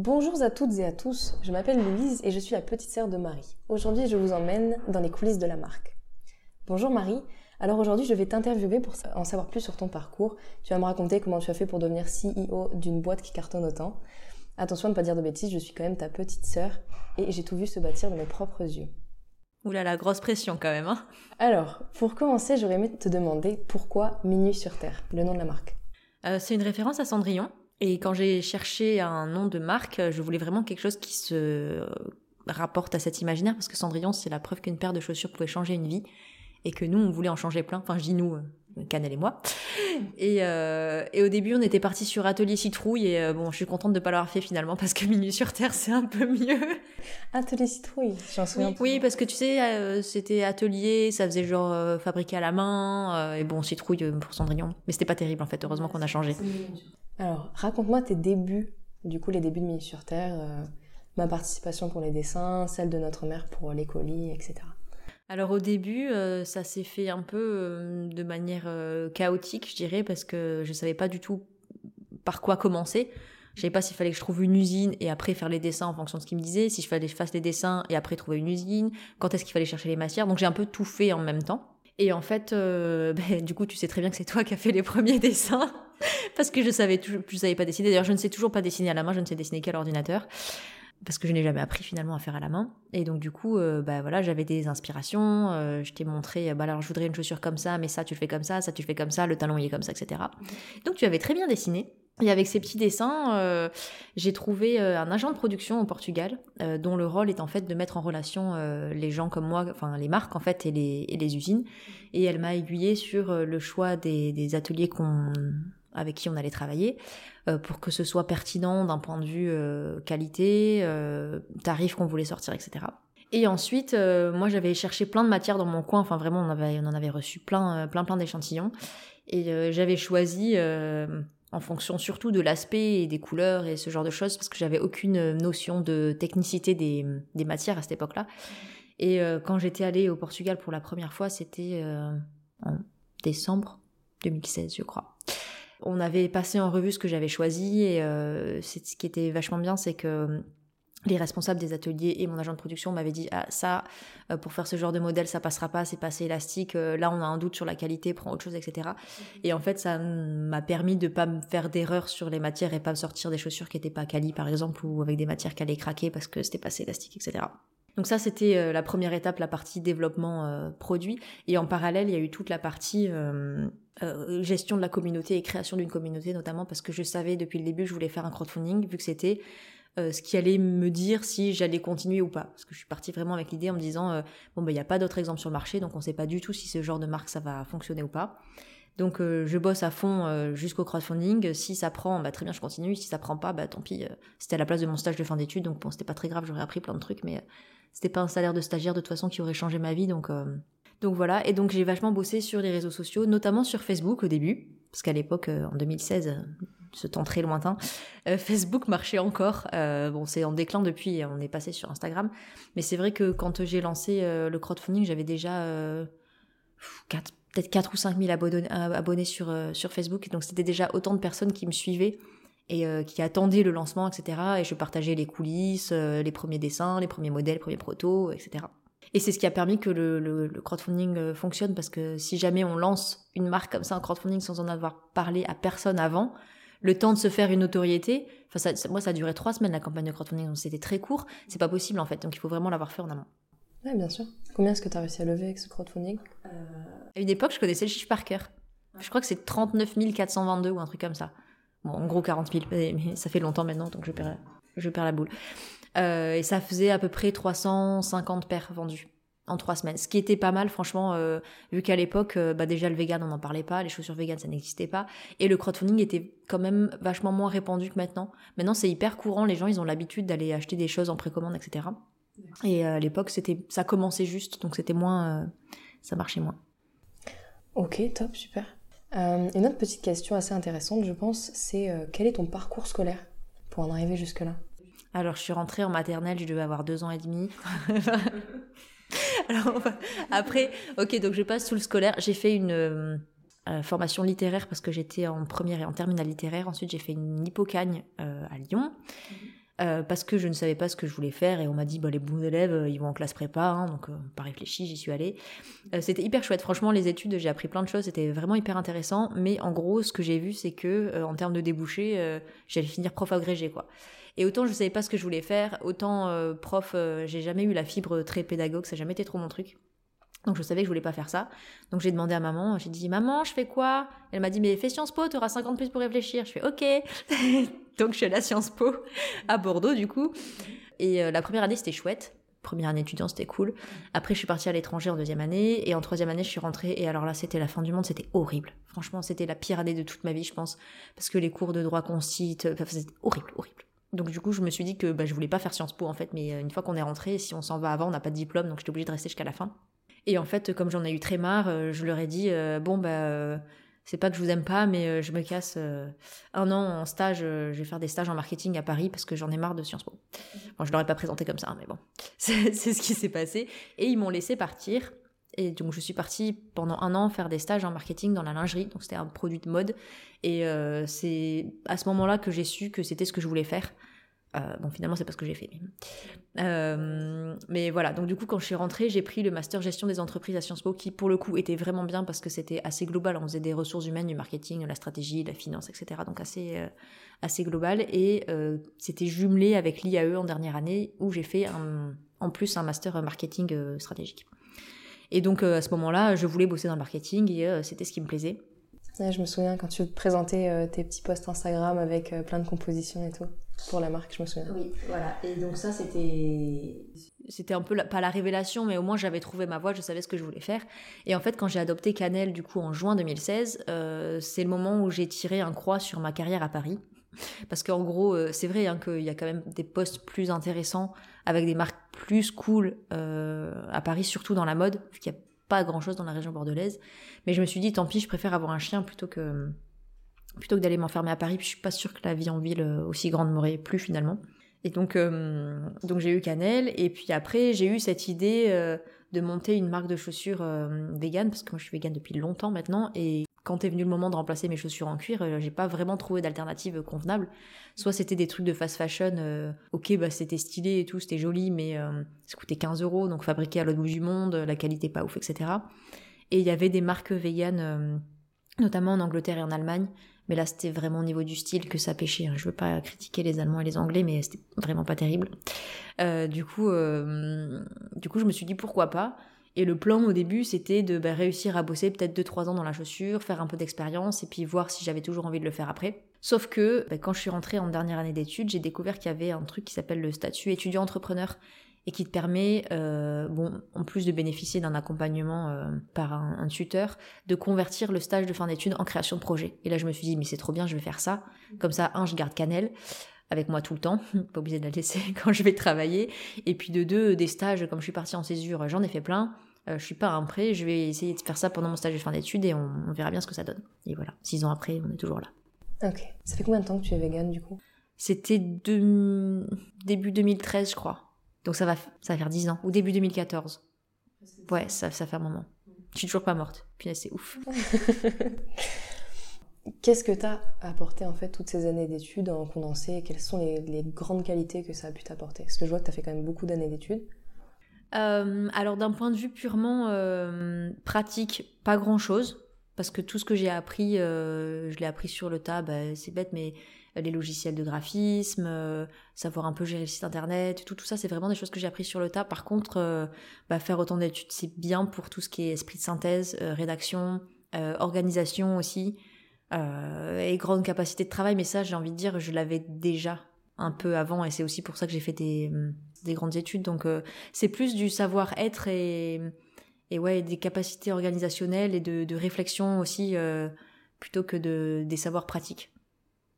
Bonjour à toutes et à tous, je m'appelle Louise et je suis la petite sœur de Marie. Aujourd'hui, je vous emmène dans les coulisses de la marque. Bonjour Marie, alors aujourd'hui, je vais t'interviewer pour en savoir plus sur ton parcours. Tu vas me raconter comment tu as fait pour devenir CEO d'une boîte qui cartonne autant. Attention à ne pas dire de bêtises, je suis quand même ta petite sœur et j'ai tout vu se bâtir de mes propres yeux. Oula, la grosse pression quand même. Hein Alors, pour commencer, j'aurais aimé te demander pourquoi Minuit sur Terre, le nom de la marque. Euh, c'est une référence à Cendrillon. Et quand j'ai cherché un nom de marque, je voulais vraiment quelque chose qui se rapporte à cet imaginaire parce que Cendrillon, c'est la preuve qu'une paire de chaussures pouvait changer une vie et que nous, on voulait en changer plein. Enfin, je dis nous, euh, Canel et moi. Et, euh, et au début, on était parti sur Atelier Citrouille et euh, bon, je suis contente de pas l'avoir fait finalement parce que Minuit sur Terre, c'est un peu mieux. Atelier Citrouille, j'en souviens. Oui, oui, parce que tu sais, c'était atelier, ça faisait genre fabriqué à la main et bon, Citrouille pour Cendrillon. Mais c'était pas terrible en fait. Heureusement qu'on a changé. Alors, raconte-moi tes débuts, du coup les débuts de Minuit sur Terre, euh, ma participation pour les dessins, celle de notre mère pour les colis, etc. Alors au début, euh, ça s'est fait un peu euh, de manière chaotique, je dirais, parce que je savais pas du tout par quoi commencer. Je savais pas s'il fallait que je trouve une usine et après faire les dessins en fonction de ce qu'il me disait, si je fallait que je fasse les dessins et après trouver une usine, quand est-ce qu'il fallait chercher les matières. Donc j'ai un peu tout fait en même temps. Et en fait, ben, du coup, tu sais très bien que c'est toi qui as fait les premiers dessins parce que je savais je savais pas dessiner. D'ailleurs, je ne sais toujours pas dessiner à la main, je ne sais dessiner qu'à l'ordinateur parce que je n'ai jamais appris finalement à faire à la main. Et donc du coup, euh, bah voilà, j'avais des inspirations. Euh, je t'ai montré, bah alors je voudrais une chaussure comme ça, mais ça tu le fais comme ça, ça tu le fais comme ça, le talon il est comme ça, etc. Donc tu avais très bien dessiné. Et avec ces petits dessins, euh, j'ai trouvé un agent de production au Portugal, dont le rôle est en fait de mettre en relation les gens comme moi, enfin les marques en fait et les, et les usines. Et elle m'a aiguillé sur le choix des, des ateliers qu'on avec qui on allait travailler euh, pour que ce soit pertinent d'un point de vue euh, qualité, euh, tarif qu'on voulait sortir, etc. Et ensuite, moi j'avais cherché plein de matières dans mon coin, enfin vraiment on, en avait reçu plein, plein, plein d'échantillons. Et j'avais choisi en fonction surtout de l'aspect et des couleurs et ce genre de choses, parce que j'avais aucune notion de technicité des matières à cette époque-là. Et quand j'étais allée au Portugal pour la première fois, c'était en décembre 2016, je crois. On avait passé en revue ce que j'avais choisi et euh, ce qui était vachement bien, c'est que euh, les responsables des ateliers et mon agent de production m'avaient dit ah ça euh, pour faire ce genre de modèle ça passera pas c'est pas assez élastique là on a un doute sur la qualité prends autre chose etc et en fait ça m'a permis de pas me faire d'erreurs sur les matières et pas me sortir des chaussures qui étaient pas quali par exemple ou avec des matières qui allaient craquer parce que c'était pas assez élastique etc donc ça, c'était euh, la première étape, la partie développement euh, produit. Et en parallèle, il y a eu toute la partie euh, gestion de la communauté et création d'une communauté, notamment parce que je savais depuis le début que je voulais faire un crowdfunding, vu que c'était ce qui allait me dire si j'allais continuer ou pas. Parce que je suis partie vraiment avec l'idée en me disant, bon, ben il n'y a pas d'autres exemples sur le marché, donc on ne sait pas du tout si ce genre de marque, ça va fonctionner ou pas. Donc je bosse à fond jusqu'au crowdfunding. Si ça prend, bah très bien, je continue. Si ça prend pas, bah tant pis. c'était à la place de mon stage de fin d'études, donc bon, c'était pas très grave. J'aurais appris plein de trucs, mais c'était pas un salaire de stagiaire de toute façon qui aurait changé ma vie, donc euh, donc voilà. Et donc j'ai vachement bossé sur les réseaux sociaux, notamment sur Facebook au début, parce qu'à l'époque, euh, en 2016, ce temps très lointain, euh, Facebook marchait encore. bon, c'est en déclin depuis, on est passé sur Instagram, mais c'est vrai que quand j'ai lancé le crowdfunding, j'avais déjà peut-être 4 ou 5 000 abonnés, sur, sur Facebook, donc c'était déjà autant de personnes qui me suivaient et euh, qui attendait le lancement, etc. Et je partageais les coulisses, euh, les premiers dessins, les premiers modèles, les premiers protos, etc. Et c'est ce qui a permis que le, le, crowdfunding euh, fonctionne parce que si jamais on lance une marque comme ça en crowdfunding sans en avoir parlé à personne avant, le temps de se faire une notoriété, enfin ça, moi ça a duré trois semaines la campagne de crowdfunding, donc c'était très court, c'est pas possible en fait, donc il faut vraiment l'avoir fait en amont. Ouais, bien sûr. Combien est-ce que tu as réussi à lever avec ce crowdfunding? À une époque, je connaissais le chiffre par cœur. Je crois que c'est 39 422 ou un truc comme ça en gros 40 000, mais ça fait longtemps maintenant, donc je perds, je perds la boule. Euh, et ça faisait à peu près 350 paires vendues en trois semaines. Ce qui était pas mal, franchement, euh, vu qu'à l'époque, euh, bah déjà le vegan, on n'en parlait pas, les chaussures vegan, ça n'existait pas, et le crowdfunding était quand même vachement moins répandu que maintenant. Maintenant, c'est hyper courant, les gens, ils ont l'habitude d'aller acheter des choses en précommande, etc. Et à l'époque, c'était, ça commençait juste, donc c'était moins, ça marchait moins. Ok, top, super. une autre petite question assez intéressante, je pense, c'est quel est ton parcours scolaire pour en arriver jusque-là? Alors, je suis rentrée en maternelle, je devais avoir deux ans et demi. Alors, après, ok, donc je passe sous le scolaire. J'ai fait une euh, euh, formation littéraire parce que j'étais en première et en terminale littéraire. Ensuite, j'ai fait une hippocagne euh, à Lyon. parce que je ne savais pas ce que je voulais faire et on m'a dit bah, les bons élèves ils vont en classe prépa hein, donc pas réfléchi j'y suis allée c'était hyper chouette franchement les études j'ai appris plein de choses c'était vraiment hyper intéressant mais en gros ce que j'ai vu c'est que en termes de débouchés j'allais finir prof agrégé quoi et autant je savais pas ce que je voulais faire, autant euh, prof, euh, j'ai jamais eu la fibre très pédagogue, ça n'a jamais été trop mon truc. Donc je savais que je voulais pas faire ça. Donc j'ai demandé à maman, j'ai dit maman, je fais quoi? Elle m'a dit mais fais Sciences Po, tu auras 50 plus pour réfléchir. Je fais OK. Donc je suis à Sciences Po à Bordeaux du coup. Et euh, la première année c'était chouette. Première année étudiante, c'était cool. Après, je suis partie à l'étranger en deuxième année. Et en troisième année, je suis rentrée. Et alors là, c'était la fin du monde. C'était horrible. Franchement, c'était la pire année de toute ma vie, je pense. Parce que les cours de droit concite, c'était horrible, horrible. Donc du coup, je me suis dit que bah, je voulais pas faire Sciences Po en fait, mais euh, une fois qu'on est rentré, si on s'en va avant, on n'a pas de diplôme, donc j'étais obligée de rester jusqu'à la fin. Et en fait, comme j'en ai eu très marre, euh, je leur ai dit euh, bon bah c'est pas que je vous aime pas, mais je me casse un an en stage, je vais faire des stages en marketing à Paris parce que j'en ai marre de Sciences Po. Bon, je l'aurais pas présenté comme ça, mais bon, c'est ce qui s'est passé. Et ils m'ont laissé partir. Et donc je suis partie pendant un an faire des stages en marketing dans la lingerie, donc c'était un produit de mode. Et euh, c'est à ce moment-là que j'ai su que c'était ce que je voulais faire. Euh, bon, finalement, c'est pas ce que j'ai fait. Euh, mais voilà, donc du coup, quand je suis rentrée, j'ai pris le master gestion des entreprises à Sciences Po, qui pour le coup était vraiment bien parce que c'était assez global. On faisait des ressources humaines, du marketing, la stratégie, la finance, etc. Donc assez, assez global. Et c'était jumelé avec l'IAE en dernière année, où j'ai fait en plus un master marketing stratégique. Et donc à ce moment-là, je voulais bosser dans le marketing et c'était ce qui me plaisait je me souviens quand tu présentais euh, tes petits posts Instagram avec euh, plein de compositions et tout pour la marque, je me souviens. Oui, voilà. Et donc ça, c'était c'était un peu pas la révélation, mais au moins j'avais trouvé ma voie, je savais ce que je voulais faire. Et en fait, quand j'ai adopté Canel du coup en juin 2016, euh, c'est le moment où j'ai tiré un croix sur ma carrière à Paris. Parce qu'en gros, c'est vrai hein, qu'il y a quand même des postes plus intéressants avec des marques plus cool à Paris, surtout dans la mode, vu qu'il y a pas grand chose dans la région bordelaise. Mais je me suis dit, tant pis, je préfère avoir un chien plutôt que, plutôt que d'aller m'enfermer à Paris. Puis je suis pas sûre que la vie en ville euh, aussi grande m'aurait plu finalement. Et donc, euh, donc j'ai eu Canel. Et puis après, j'ai eu cette idée euh, de monter une marque de chaussures vegan, parce que moi je suis vegan depuis longtemps maintenant. Et quand est venu le moment de remplacer mes chaussures en cuir, euh, j'ai pas vraiment trouvé d'alternative convenable. Soit c'était des trucs de fast fashion, euh, ok, bah c'était stylé et tout, c'était joli, mais euh, ça coûtait 15 euros, donc fabriqué à l'autre bout du monde, la qualité pas ouf, etc. Et il y avait des marques véganes, notamment en Angleterre et en Allemagne, mais là c'était vraiment au niveau du style que ça pêchait. Hein. Je veux pas critiquer les Allemands et les Anglais, mais c'était vraiment pas terrible. du coup, du coup, je me suis dit pourquoi pas. Et le plan au début, c'était de bah, réussir à bosser peut-être 2-3 ans dans la chaussure, faire un peu d'expérience et puis voir si j'avais toujours envie de le faire après. Sauf que bah, quand je suis rentrée en dernière année d'études, j'ai découvert qu'il y avait un truc qui s'appelle le statut étudiant-entrepreneur et qui te permet, euh, bon, en plus de bénéficier d'un accompagnement euh, par un, tuteur, de convertir le stage de fin d'études en création de projet. Et là, je me suis dit, mais c'est trop bien, je vais faire ça. Comme ça, un, je garde Canel avec moi tout le temps, pas obligé de la laisser quand je vais travailler. Et puis de deux, des stages, comme je suis partie en césure, j'en ai fait plein. Euh, je suis pas un prêt, je vais essayer de faire ça pendant mon stage de fin d'études et on, verra bien ce que ça donne. Et voilà, six ans après, on est toujours là. Ok. Ça fait combien de temps que tu es vegan du coup? C'était début 2013, je crois. Donc ça va, ça va faire dix ans. Ou début 2014. Ouais, ça, ça fait un moment. Je suis toujours pas morte. Puis c'est ouf. Qu'est-ce que t'as apporté en fait toutes ces années d'études en condensé? Quelles sont les, les, grandes qualités que ça a pu t'apporter? Parce que je vois que tu as fait quand même beaucoup d'années d'études. Euh, alors d'un point de vue purement euh, pratique, pas grand-chose, parce que tout ce que j'ai appris, euh, je l'ai appris sur le tas, bah, c'est bête, mais les logiciels de graphisme, savoir un peu gérer le site internet, tout, tout ça, c'est vraiment des choses que j'ai appris sur le tas. Par contre, bah, faire autant d'études, c'est bien pour tout ce qui est esprit de synthèse, rédaction, organisation aussi, et grande capacité de travail, mais ça, j'ai envie de dire, je l'avais déjà un peu avant, et c'est aussi pour ça que j'ai fait des des grandes études. Donc c'est plus du savoir-être et, et ouais, des capacités organisationnelles et de, réflexion aussi, plutôt que de, des savoirs pratiques.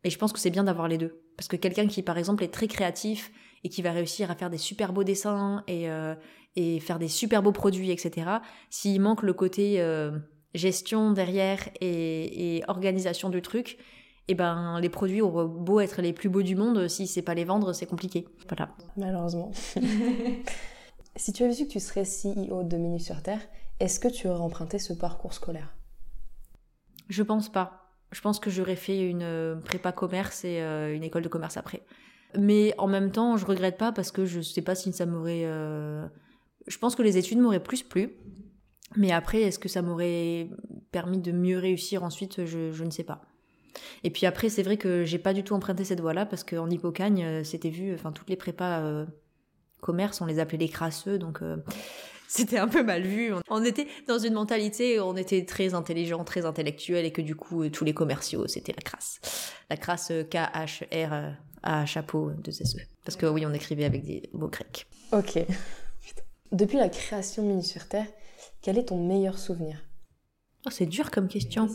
Et je pense que c'est bien d'avoir les deux. Parce que quelqu'un qui, par exemple, est très créatif et qui va réussir à faire des super beaux dessins et, et faire des super beaux produits, etc., s'il manque le côté gestion derrière et, organisation du truc, et eh ben les produits auront beau être les plus beaux du monde, si c'est pas les vendre, c'est compliqué. Voilà. Malheureusement. si tu avais su que tu serais CEO de Minus sur Terre, est-ce que tu aurais emprunté ce parcours scolaire? Je pense pas. Je pense que j'aurais fait une euh, prépa commerce et euh, une école de commerce après. Mais en même temps, je regrette pas parce que je sais pas si ça m'aurait. Euh, je pense que les études m'auraient plus plu. Mais après, est-ce que ça m'aurait permis de mieux réussir ensuite? Je, ne sais pas. Et puis après, c'est vrai que j'ai pas du tout emprunté cette voie-là parce qu'en Hippocagne, euh, c'était vu, enfin toutes les prépas euh, commerce, on les appelait les crasseux, donc euh, c'était un peu mal vu. On était dans une mentalité où on était très intelligent, très intellectuel et que du coup, tous les commerciaux, c'était la crasse. La crasse K-H-R à chapeau de SE. Parce que oui, on écrivait avec des mots grecs. Ok. Depuis la création de Mini sur Terre, quel est ton meilleur souvenir? Oh, C'est dur comme question.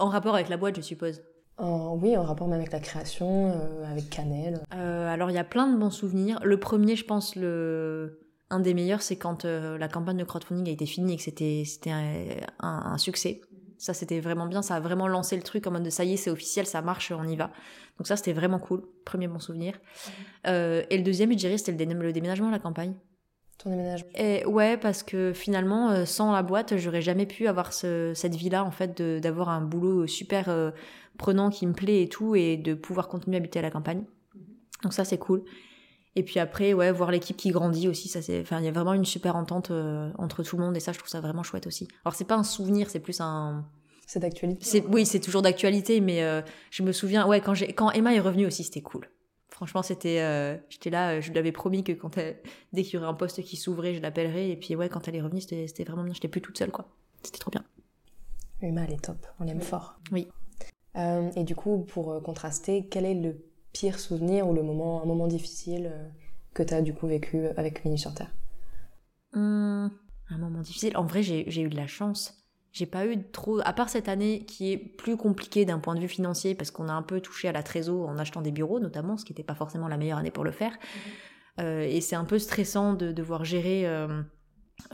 En rapport avec la boîte, je suppose. oui, en rapport même avec la création, euh, avec Canel. Euh, alors, il y a plein de bons souvenirs. Le premier, je pense, le... un des meilleurs, c'est quand euh, la campagne de crowdfunding a été finie et que c'était, c'était un, succès. Ça, c'était vraiment bien. Ça a vraiment lancé le truc en mode de ça y est, c'est officiel, ça marche, on y va. Donc, ça, c'était vraiment cool. Premier bon souvenir. et le deuxième, je dirais, c'était le déménagement à la campagne ton déménagement et Ouais, parce que finalement, euh, sans la boîte, j'aurais jamais pu avoir cette vie-là, en fait, d'avoir un boulot super euh, prenant qui me plaît et tout, et de pouvoir continuer à habiter à la campagne. Donc ça, c'est cool. Et puis après, ouais, voir l'équipe qui grandit aussi, ça c'est, enfin, il y a vraiment une super entente euh, entre tout le monde, et ça, je trouve ça vraiment chouette aussi. Alors c'est pas un souvenir, c'est plus un. C'est d'actualité. C'est, oui, c'est toujours d'actualité, mais je me souviens, ouais, quand j'ai, quand Emma est revenue aussi, c'était cool. Franchement, c'était, euh, j'étais là, euh, je lui avais promis que quand elle, dès qu'il y aurait un poste qui s'ouvrait, je l'appellerais. Et puis ouais, quand elle est revenue, c'était vraiment bien. J'étais plus toute seule, quoi. C'était trop bien. Uma, elle est top. On l'aime fort. Oui. Euh, et du coup, pour contraster, quel est le pire souvenir ou le moment, un moment difficile que tu as du coup vécu avec Mini sur Terre? Hum, Un moment difficile. En vrai, j'ai eu de la chance. J'ai pas eu trop, à part cette année qui est plus compliquée d'un point de vue financier parce qu'on a un peu touché à la trésor en achetant des bureaux notamment, ce qui n'était pas forcément la meilleure année pour le faire. Mhm. Euh, et c'est un peu stressant de devoir gérer, euh,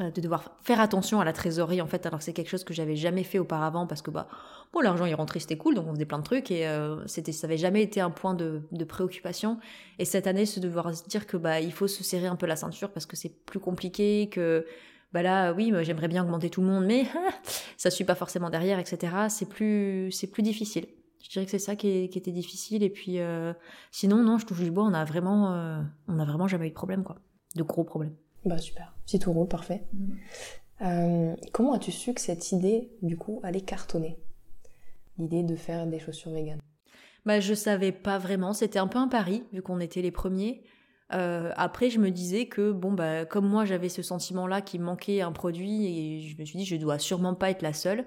euh, de devoir faire attention à la trésorerie en fait, alors que c'est quelque chose que j'avais jamais fait auparavant parce que bah bon l'argent il rentrait c'était cool donc on faisait plein de trucs et c'était ça avait jamais été un point de, de, préoccupation. Et cette année se devoir se dire que bah il faut se serrer un peu la ceinture parce que c'est plus compliqué que bah là, oui, j'aimerais bien augmenter tout le monde, mais ça suit pas forcément derrière, etc. C'est plus, c'est plus difficile. Je dirais que c'est ça qui, était difficile. Et puis, euh, sinon, non, je touche du bois, on a vraiment, euh, on a vraiment jamais eu de problème, quoi. De gros problèmes. Bah super. Si tout roule, parfait. Mm. Euh, comment as-tu su que cette idée, du coup, allait cartonner? L'idée de faire des chaussures véganes? Bah, je savais pas vraiment. C'était un peu un pari, vu qu'on était les premiers. Euh, après, je me disais que, bon, bah, comme moi, j'avais ce sentiment-là qu'il manquait un produit, et je me suis dit, je dois sûrement pas être la seule.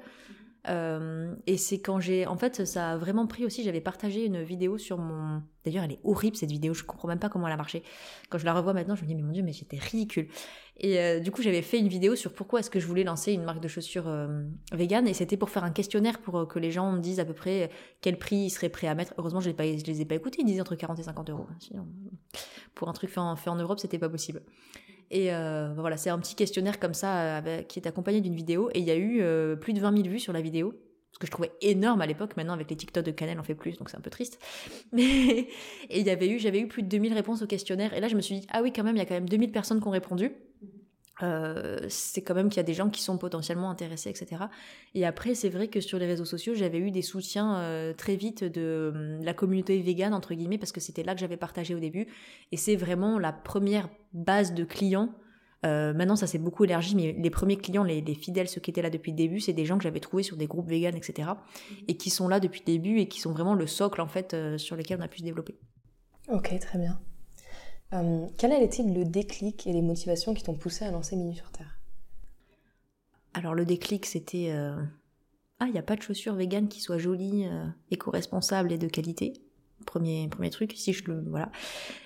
Euh, et c'est quand j'ai. En fait, ça a vraiment pris aussi. J'avais partagé une vidéo sur mon. D'ailleurs, elle est horrible cette vidéo. Je comprends même pas comment elle a marché. Quand je la revois maintenant, je me dis, mais mon dieu, mais j'étais ridicule. Et euh, du coup, j'avais fait une vidéo sur pourquoi est-ce que je voulais lancer une marque de chaussures euh, vegan. Et c'était pour faire un questionnaire pour que les gens me disent à peu près quel prix ils seraient prêts à mettre. Heureusement, je, ne les ai pas écoutés. Ils disaient entre 40 et 50 euros. Pour un truc fait en, fait en Europe, c'était pas possible. Et euh, voilà, c'est un petit questionnaire comme ça qui est accompagné d'une vidéo. Et il y a eu euh, plus de 20 000 vues sur la vidéo. Ce que je trouvais énorme à l'époque. Maintenant, avec les TikTok de Canel, on fait plus, donc c'est un peu triste. Mais et il y avait eu, j'avais eu plus de 2000 réponses au questionnaire. Et là, je me suis dit, ah oui, quand même, il y a quand même 2000 personnes qui ont répondu. Euh, c'est quand même qu'il y a des gens qui sont potentiellement intéressés, etc. Et après, c'est vrai que sur les réseaux sociaux, j'avais eu des soutiens euh, très vite de hum, la communauté végane, entre guillemets, parce que c'était là que j'avais partagé au début. Et c'est vraiment la première base de clients. Euh, maintenant, ça s'est beaucoup élargi, mais les premiers clients, les, fidèles, ceux qui étaient là depuis le début, c'est des gens que j'avais trouvés sur des groupes véganes, etc. Et qui sont là depuis le début et qui sont vraiment le socle, en fait, sur lequel on a pu se développer. Ok, très bien. Euh, quel a été le déclic et les motivations qui t'ont poussé à lancer Minu sur Terre? Alors le déclic c'était euh, ah il n'y a pas de chaussures véganes qui soient jolies, euh, éco-responsables et de qualité. Premier, premier truc, si je le. Voilà.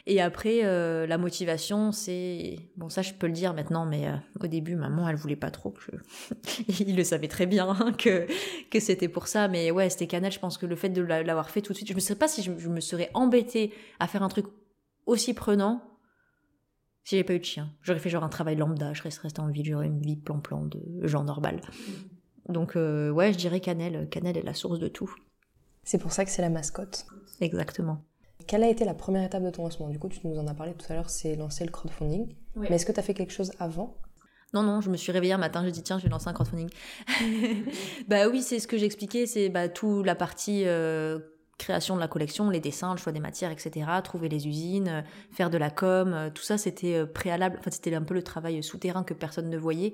Et après, la motivation, c'est. Bon, ça, je peux le dire maintenant, mais au début, maman, elle voulait pas trop je. Il le savait très bien hein, que, que c'était pour ça, mais ouais, c'était Canal. Je pense que le fait de l'avoir fait tout de suite, je ne sais pas si je, me serais embêtée à faire un truc aussi prenant si j'avais pas eu de chien. J'aurais fait genre un travail lambda, je serais resté en ville, j'aurais une vie plan-plan de genre normal. Donc, euh, ouais, je dirais Canel. Canel est la source de tout. C'est pour ça que c'est la mascotte. Exactement. Quelle a été la première étape de ton lancement? Du coup, tu nous en as parlé tout à l'heure, c'est lancer le crowdfunding. Mais est-ce que tu as fait quelque chose avant? Non, non, je me suis réveillée un matin, j'ai dit tiens, je vais lancer un crowdfunding. bah oui, c'est ce que j'expliquais, c'est bah, tout la partie euh, création de la collection, les dessins, le choix des matières, etc., trouver les usines, euh, faire de la com, euh, tout ça c'était préalable, enfin c'était un peu le travail souterrain que personne ne voyait.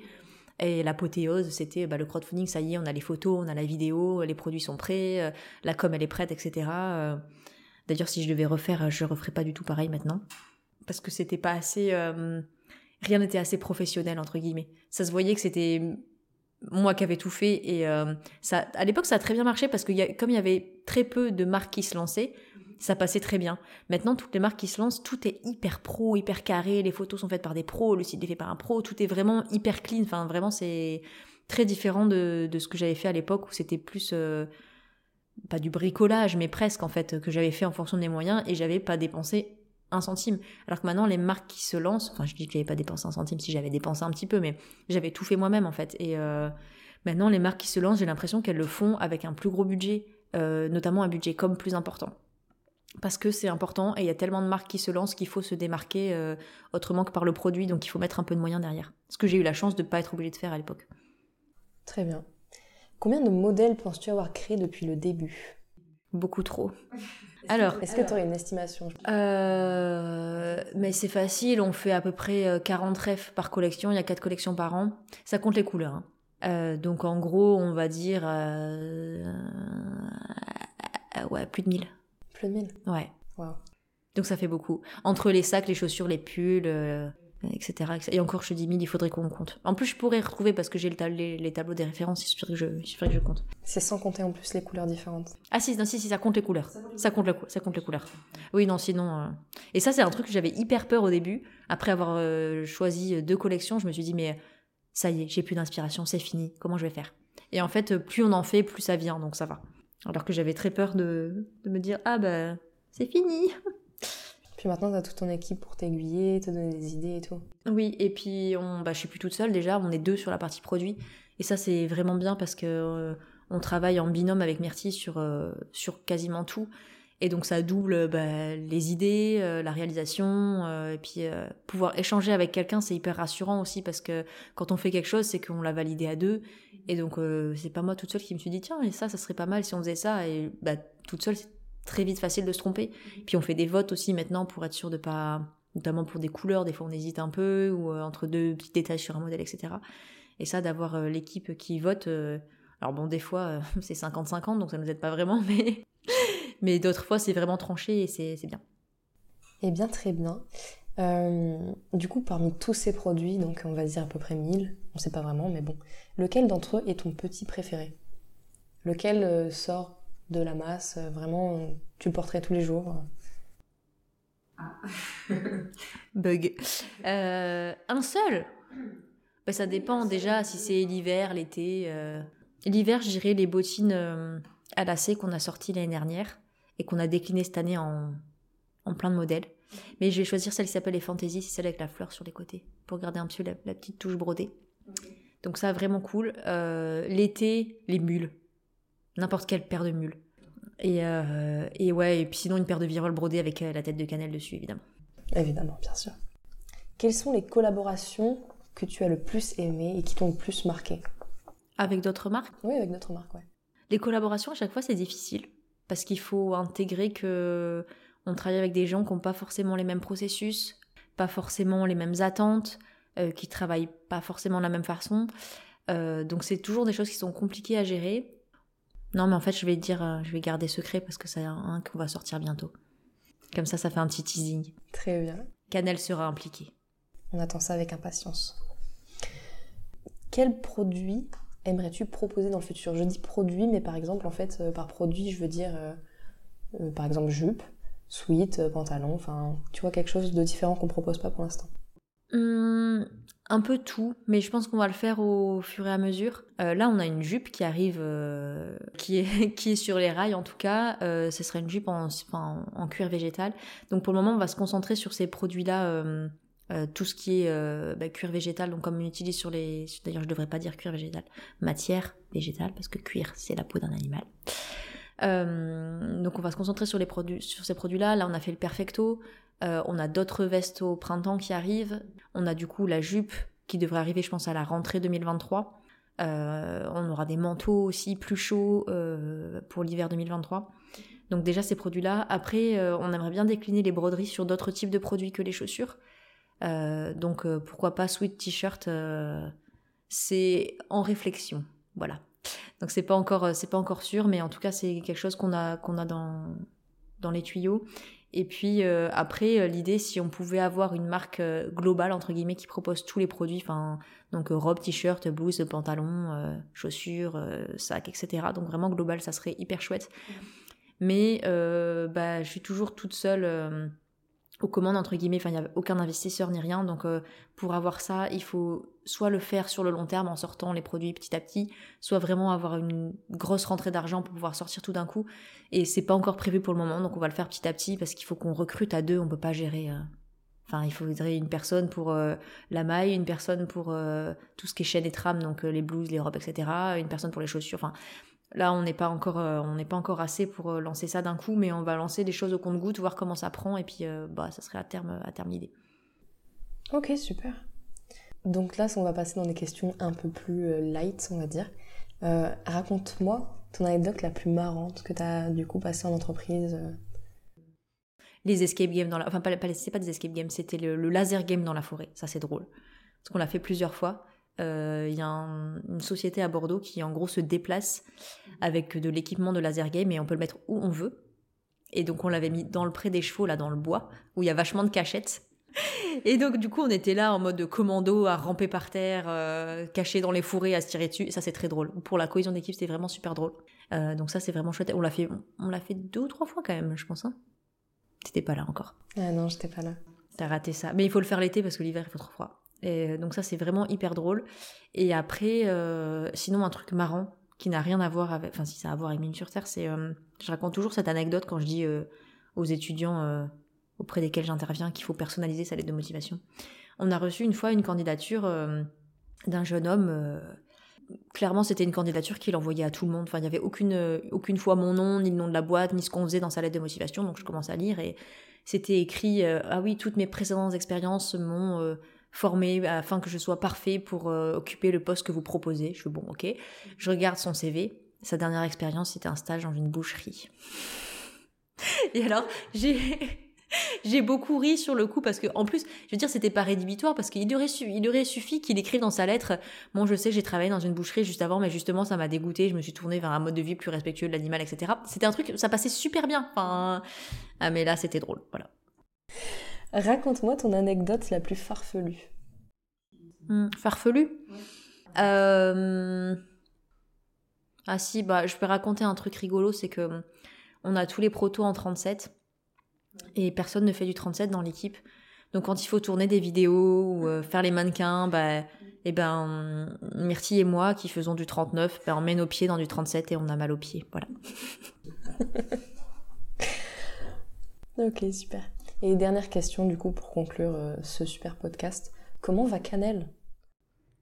Et l'apothéose, c'était bah, le crowdfunding, ça y est, on a les photos, on a la vidéo, les produits sont prêts, euh, la com elle est prête, etc. Euh. D'ailleurs, si je devais refaire, je referais pas du tout pareil maintenant. Parce que c'était pas assez. Euh, rien n'était assez professionnel, entre guillemets. Ça se voyait que c'était moi qui avais tout fait. Et ça, à l'époque, ça a très bien marché parce que comme il y avait très peu de marques qui se lançaient, ça passait très bien. Maintenant, toutes les marques qui se lancent, tout est hyper pro, hyper carré, les photos sont faites par des pros, le site est fait par un pro, tout est vraiment hyper clean. Enfin, vraiment, c'est très différent de, ce que j'avais fait à l'époque où c'était plus euh, pas du bricolage, mais presque en fait que j'avais fait en fonction des moyens et j'avais pas dépensé un centime. Alors que maintenant, les marques qui se lancent, enfin, je dis que j'avais pas dépensé un centime si j'avais dépensé un petit peu, mais j'avais tout fait moi-même en fait. Et euh, maintenant, les marques qui se lancent, j'ai l'impression qu'elles le font avec un plus gros budget, euh, notamment un budget comme plus important parce que c'est important et il y a tellement de marques qui se lancent qu'il faut se démarquer euh, autrement que par le produit, donc il faut mettre un peu de moyens derrière. Ce que j'ai eu la chance de ne pas être obligée de faire à l'époque. Très bien. Combien de modèles penses-tu avoir créé depuis le début? Beaucoup trop. Alors, est-ce que tu aurais une estimation euh, Mais c'est facile, on fait à peu près 40 euh, refs par collection, il y a 4 collections par an. Ça compte les couleurs. Hein. donc en gros, on va dire ouais, plus de 1000. Plus de 1000 Ouais. Donc ça fait beaucoup. Entre les sacs, les chaussures, les pulls, euh, etc., Et encore, je te dis 1000, il faudrait qu'on compte. En plus, je pourrais retrouver parce que j'ai le les, tableaux des références, il suffirait que je, que je compte. C'est sans compter en plus les couleurs différentes. Ah si, non, si, si, ça compte les couleurs. Ça compte, ça compte les couleurs. Oui, non, sinon... Euh, et ça, c'est un truc que j'avais hyper peur au début. Après avoir euh, choisi deux collections, je me suis dit, mais ça y est, j'ai plus d'inspiration, c'est fini, comment je vais faire? Et en fait, plus on en fait, plus ça vient, donc ça va. Alors que j'avais très peur de, me dire Ah bah c'est fini Puis maintenant, tu as toute ton équipe pour t'aiguiller, te donner des idées et tout. Oui, et puis on, bah, je suis plus toute seule déjà, on est deux sur la partie produit. Et ça, c'est vraiment bien parce que euh, on travaille en binôme avec Myrtille sur, euh, sur quasiment tout. Et donc ça double bah, les idées, euh, la réalisation, et puis pouvoir échanger avec quelqu'un, c'est hyper rassurant aussi parce que quand on fait quelque chose, c'est qu'on l'a validé à deux. Et donc c'est pas moi toute seule qui me suis dit tiens et ça, ça serait pas mal si on faisait ça. Et bah, toute seule, c'est très vite facile de se tromper. Puis on fait des votes aussi maintenant pour être sûr de pas, notamment pour des couleurs, des fois on hésite un peu ou entre deux petits détails sur un modèle, etc. Et ça, d'avoir l'équipe qui vote. alors bon, des fois c'est 50-50 donc ça nous aide pas vraiment, mais mais d'autres fois, c'est vraiment tranché et c'est bien. Eh bien, très bien. Euh, du coup, parmi tous ces produits, donc on va dire à peu près 1000, on ne sait pas vraiment, mais bon, lequel d'entre eux est ton petit préféré? Lequel euh, sort de la masse euh, Vraiment, tu le porterais tous les jours ah. Bug. un seul? Bah, Ça dépend déjà si c'est l'hiver, l'été. L'hiver, je dirais les bottines à lacets qu'on a sorties l'année dernière et qu'on a décliné cette année en, plein de modèles. Mais je vais choisir celle qui s'appelle les Fantasy, c'est celle avec la fleur sur les côtés, pour garder un petit peu la, petite touche brodée. Donc ça, vraiment cool. Euh, l'été, les mules. N'importe quelle paire de mules. Et, euh, et ouais, et puis sinon une paire de viroles brodées avec euh, la tête de cannelle dessus, évidemment. Évidemment, bien sûr. Quelles sont les collaborations que tu as le plus aimées et qui t'ont le plus marqué? Avec d'autres marques? Oui, avec d'autres marques, ouais. Les collaborations, à chaque fois, c'est difficile parce qu'il faut intégrer que on travaille avec des gens qui n'ont pas forcément les mêmes processus, pas forcément les mêmes attentes, euh, qui travaillent pas forcément de la même façon. Euh, donc c'est toujours des choses qui sont compliquées à gérer. Non, mais en fait, je vais dire, euh, je vais garder secret parce que c'est un qu'on va sortir bientôt. Comme ça, ça fait un petit teasing. Très bien. Canel sera impliqué. On attend ça avec impatience. Quel produit aimerais-tu proposer dans le futur? Je dis produit, mais par exemple, en fait, euh, par produit, je veux dire euh, Par exemple, jupe, sweat, pantalon, enfin, tu vois quelque chose de différent qu'on propose pas pour l'instant hum, un peu tout, mais je pense qu'on va le faire au fur et à mesure. Euh, là, on a une jupe qui arrive, euh, qui, est, qui est sur les rails en tout cas. Euh, ce serait une jupe en, en, cuir végétal. Donc pour le moment, on va se concentrer sur ces produits-là, tout ce qui est bah, cuir végétal. Donc comme on utilise sur les, d'ailleurs, je devrais pas dire cuir végétal, matière végétale parce que cuir c'est la peau d'un animal. donc on va se concentrer sur les produits, sur ces produits-là. Là, on a fait le perfecto. Euh, on a d'autres vestes au printemps qui arrivent. On a du coup la jupe qui devrait arriver, je pense, à la rentrée 2023. Euh, on aura des manteaux aussi plus chauds euh, pour l'hiver 2023. Donc déjà ces produits-là. Après, on aimerait bien décliner les broderies sur d'autres types de produits que les chaussures. donc pourquoi pas sweat t-shirt C'est en réflexion. Voilà. Donc c'est pas encore c'est pas encore sûr, mais en tout cas c'est quelque chose qu'on a qu'on a dans dans les tuyaux. Et puis euh, après, euh, l'idée, si on pouvait avoir une marque euh, globale, entre guillemets, qui propose tous les produits, enfin, donc robe, t-shirt, blouse, pantalon, chaussures, sac, etc. Donc vraiment global, ça serait hyper chouette. Mais bah, je suis toujours toute seule aux commandes entre guillemets, enfin il n'y a aucun investisseur ni rien, donc euh, pour avoir ça, il faut soit le faire sur le long terme en sortant les produits petit à petit, soit vraiment avoir une grosse rentrée d'argent pour pouvoir sortir tout d'un coup. Et c'est pas encore prévu pour le moment, donc on va le faire petit à petit parce qu'il faut qu'on recrute à deux, on peut pas gérer. Euh, enfin, il faudrait une personne pour euh, la maille, une personne pour tout ce qui est chaîne et trame, donc les blouses, les robes, etc. Une personne pour les chaussures. Enfin, Là, on n'est pas encore, euh, on n'est pas encore assez pour euh, lancer ça d'un coup, mais on va lancer des choses au compte-goutte, voir comment ça prend, et puis euh, bah, ça serait à terme, à terme l'idée. Ok, super. Donc là, on va passer dans des questions un peu plus light, on va dire. Raconte-moi ton anecdote la plus marrante que tu as du coup passée en entreprise. Les escape games dans la, enfin pas, pas c'est pas des escape games, c'était le, le, laser game dans la forêt. Ça c'est drôle, parce qu'on l'a fait plusieurs fois. Il euh, y a une société à Bordeaux qui en gros se déplace avec de l'équipement de laser game et on peut le mettre où on veut. Et donc on l'avait mis dans le pré des chevaux, là dans le bois, où il y a vachement de cachettes. Et donc du coup on était là en mode commando à ramper par terre, euh, caché dans les fourrés, à se tirer dessus. Et ça c'est très drôle. Pour la cohésion d'équipe c'était vraiment super drôle. Euh, donc ça c'est vraiment chouette. On l'a fait, on l'a fait deux ou trois fois quand même, je pense. Hein. T'étais pas là encore. Ah non, j'étais pas là. T'as raté ça. Mais il faut le faire l'été parce que l'hiver il faut trop froid. Et donc ça c'est vraiment hyper drôle. Et après, euh, sinon un truc marrant qui n'a rien à voir avec, enfin si ça a à voir avec Mine sur Terre, c'est, euh, je raconte toujours cette anecdote quand je dis euh, aux étudiants auprès desquels j'interviens qu'il faut personnaliser sa lettre de motivation. On a reçu une fois une candidature d'un jeune homme. clairement, c'était une candidature qu'il envoyait à tout le monde. Enfin, il n'y avait aucune, aucune fois mon nom, ni le nom de la boîte, ni ce qu'on faisait dans sa lettre de motivation. Donc, je commence à lire et c'était écrit Ah oui, toutes mes précédentes expériences m'ont formé afin que je sois parfait pour euh, occuper le poste que vous proposez. Je fais bon, ok. Je regarde son CV. Sa dernière expérience, c'était un stage dans une boucherie. Et alors, j'ai j'ai beaucoup ri sur le coup parce que en plus, je veux dire, c'était pas rédhibitoire parce qu'il aurait, suffi qu'il écrive dans sa lettre Bon, je sais, j'ai travaillé dans une boucherie juste avant, mais justement, ça m'a dégoûté. Je me suis tournée vers un mode de vie plus respectueux de l'animal, etc. C'était un truc, ça passait super bien. Ah, mais là, c'était drôle. Voilà. Raconte-moi ton anecdote la plus farfelue. Hmm, farfelue euh, Ah si, bah, je peux raconter un truc rigolo, c'est que on a tous les protos en 37 et personne ne fait du 37 dans l'équipe. Donc quand il faut tourner des vidéos ou euh, faire les mannequins, bah, eh ben, Myrtille et moi qui faisons du 39, ben, on met nos pieds dans du 37 et on a mal aux pieds. Voilà. ok, super. Et dernière question du coup pour conclure euh, ce super podcast. Comment va Canel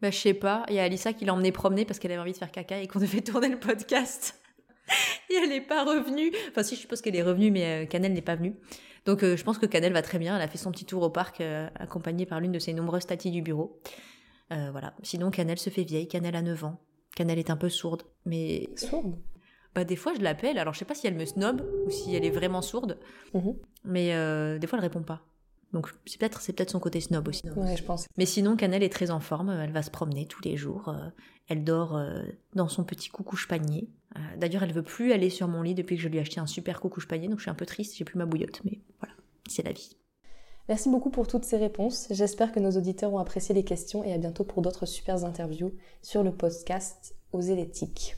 Bah je sais pas, il y a Alissa qui l'a emmené promener parce qu'elle avait envie de faire caca et qu'on devait tourner le podcast. et elle n'est pas revenue. Enfin si je suppose qu'elle est revenue mais euh, Canel n'est pas venue. Donc euh, je pense que Canel va très bien, elle a fait son petit tour au parc accompagnée par l'une de ses nombreuses tatis du bureau. voilà. Sinon Canel se fait vieille, Canel a 9 ans. Canel est un peu sourde, mais... Sourde? Bah, des fois, je l'appelle. Alors, je sais pas si elle me snob ou si elle est vraiment sourde. Mhm. Mais euh, des fois, elle répond pas. Donc, c'est peut-être c'est peut-être son côté snob aussi. Ouais, je pense. Mais sinon, Canel est très en forme. Elle va se promener tous les jours. Euh, elle dort euh, dans son petit coucouche panier. D'ailleurs, elle veut plus aller sur mon lit depuis que je lui ai acheté un super coucouche panier. Donc, je suis un peu triste. J'ai plus ma bouillotte. Mais voilà, c'est la vie. Merci beaucoup pour toutes ces réponses. J'espère que nos auditeurs ont apprécié les questions et à bientôt pour d'autres super interviews sur le podcast Oser l'éthique.